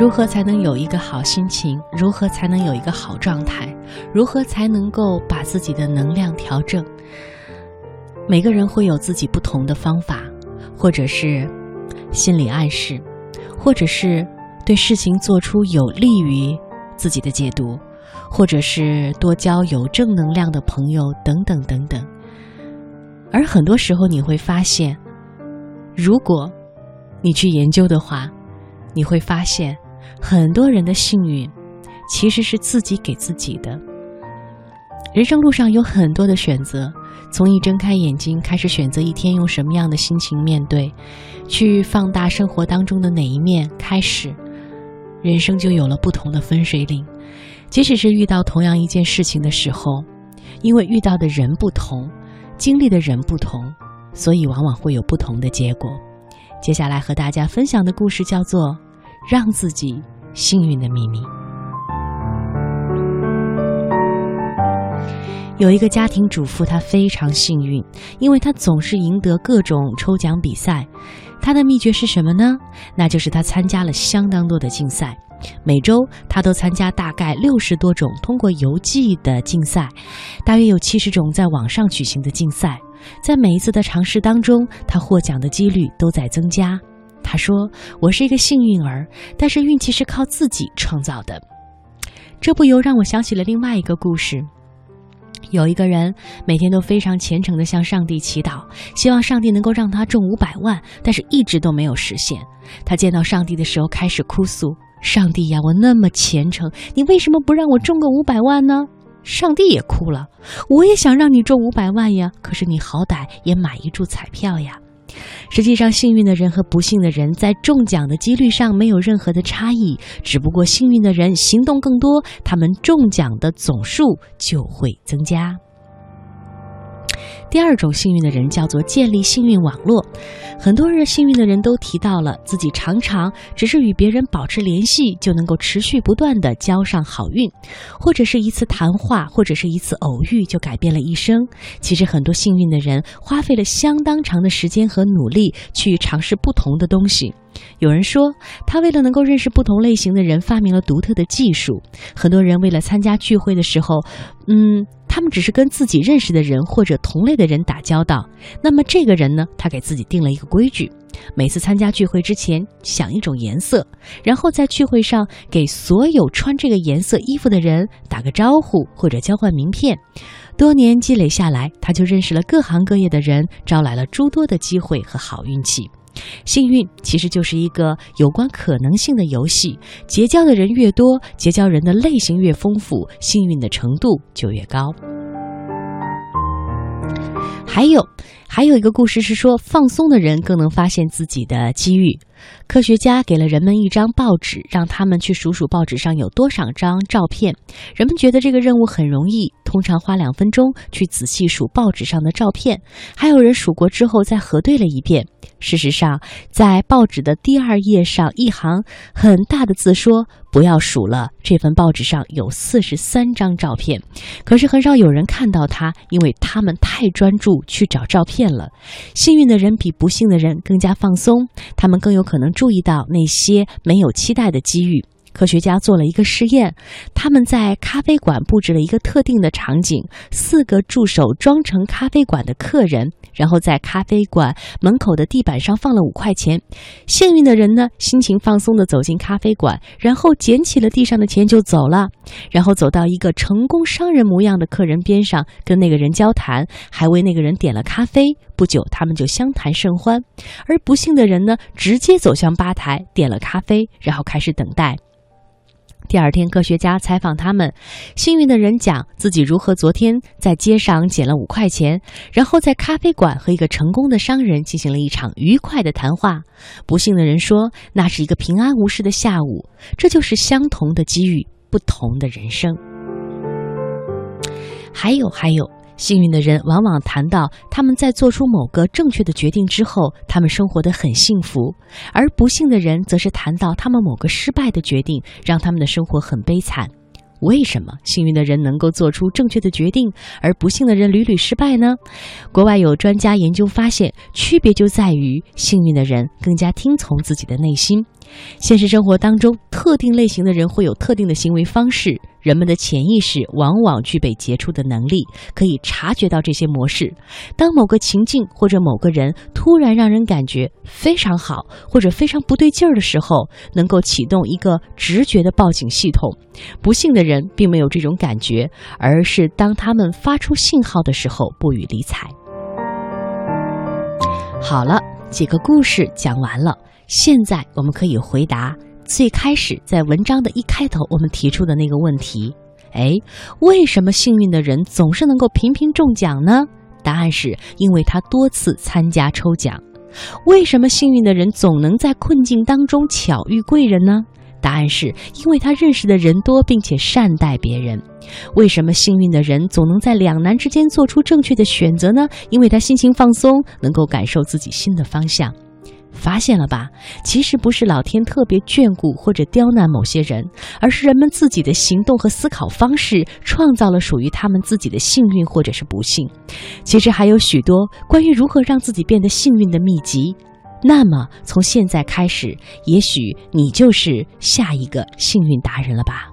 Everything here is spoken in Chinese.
如何才能有一个好心情？如何才能有一个好状态？如何才能够把自己的能量调正？每个人会有自己不同的方法，或者是心理暗示，或者是对事情做出有利于自己的解读，或者是多交有正能量的朋友，等等等等。而很多时候，你会发现，如果你去研究的话，你会发现。很多人的幸运，其实是自己给自己的。人生路上有很多的选择，从一睁开眼睛开始选择一天用什么样的心情面对，去放大生活当中的哪一面开始，人生就有了不同的分水岭。即使是遇到同样一件事情的时候，因为遇到的人不同，经历的人不同，所以往往会有不同的结果。接下来和大家分享的故事叫做。让自己幸运的秘密。有一个家庭主妇，她非常幸运，因为她总是赢得各种抽奖比赛。她的秘诀是什么呢？那就是她参加了相当多的竞赛，每周她都参加大概六十多种通过邮寄的竞赛，大约有七十种在网上举行的竞赛。在每一次的尝试当中，她获奖的几率都在增加。他说：“我是一个幸运儿，但是运气是靠自己创造的。”这不由让我想起了另外一个故事。有一个人每天都非常虔诚地向上帝祈祷，希望上帝能够让他中五百万，但是一直都没有实现。他见到上帝的时候开始哭诉：“上帝呀，我那么虔诚，你为什么不让我中个五百万呢？”上帝也哭了：“我也想让你中五百万呀，可是你好歹也买一注彩票呀。”实际上，幸运的人和不幸的人在中奖的几率上没有任何的差异，只不过幸运的人行动更多，他们中奖的总数就会增加。第二种幸运的人叫做建立幸运网络。很多人幸运的人都提到了自己常常只是与别人保持联系，就能够持续不断的交上好运，或者是一次谈话，或者是一次偶遇就改变了一生。其实很多幸运的人花费了相当长的时间和努力去尝试不同的东西。有人说，他为了能够认识不同类型的人，发明了独特的技术。很多人为了参加聚会的时候，嗯。他们只是跟自己认识的人或者同类的人打交道。那么这个人呢？他给自己定了一个规矩：每次参加聚会之前想一种颜色，然后在聚会上给所有穿这个颜色衣服的人打个招呼或者交换名片。多年积累下来，他就认识了各行各业的人，招来了诸多的机会和好运气。幸运其实就是一个有关可能性的游戏，结交的人越多，结交人的类型越丰富，幸运的程度就越高。还有，还有一个故事是说，放松的人更能发现自己的机遇。科学家给了人们一张报纸，让他们去数数报纸上有多少张照片。人们觉得这个任务很容易，通常花两分钟去仔细数报纸上的照片。还有人数过之后再核对了一遍。事实上，在报纸的第二页上一行很大的字说：“不要数了，这份报纸上有四十三张照片。”可是很少有人看到它，因为他们太专注去找照片了。幸运的人比不幸的人更加放松，他们更有。可能注意到那些没有期待的机遇。科学家做了一个实验，他们在咖啡馆布置了一个特定的场景，四个助手装成咖啡馆的客人，然后在咖啡馆门口的地板上放了五块钱。幸运的人呢，心情放松地走进咖啡馆，然后捡起了地上的钱就走了，然后走到一个成功商人模样的客人边上，跟那个人交谈，还为那个人点了咖啡。不久，他们就相谈甚欢。而不幸的人呢，直接走向吧台，点了咖啡，然后开始等待。第二天，科学家采访他们，幸运的人讲自己如何昨天在街上捡了五块钱，然后在咖啡馆和一个成功的商人进行了一场愉快的谈话。不幸的人说，那是一个平安无事的下午。这就是相同的机遇，不同的人生。还有，还有。幸运的人往往谈到他们在做出某个正确的决定之后，他们生活的很幸福；而不幸的人则是谈到他们某个失败的决定让他们的生活很悲惨。为什么幸运的人能够做出正确的决定，而不幸的人屡屡失败呢？国外有专家研究发现，区别就在于幸运的人更加听从自己的内心。现实生活当中，特定类型的人会有特定的行为方式。人们的潜意识往往具备杰出的能力，可以察觉到这些模式。当某个情境或者某个人突然让人感觉非常好，或者非常不对劲儿的时候，能够启动一个直觉的报警系统。不幸的人并没有这种感觉，而是当他们发出信号的时候不予理睬。好了，几个故事讲完了，现在我们可以回答。最开始在文章的一开头，我们提出的那个问题，哎，为什么幸运的人总是能够频频中奖呢？答案是因为他多次参加抽奖。为什么幸运的人总能在困境当中巧遇贵人呢？答案是因为他认识的人多，并且善待别人。为什么幸运的人总能在两难之间做出正确的选择呢？因为他心情放松，能够感受自己新的方向。发现了吧？其实不是老天特别眷顾或者刁难某些人，而是人们自己的行动和思考方式创造了属于他们自己的幸运或者是不幸。其实还有许多关于如何让自己变得幸运的秘籍。那么从现在开始，也许你就是下一个幸运达人了吧？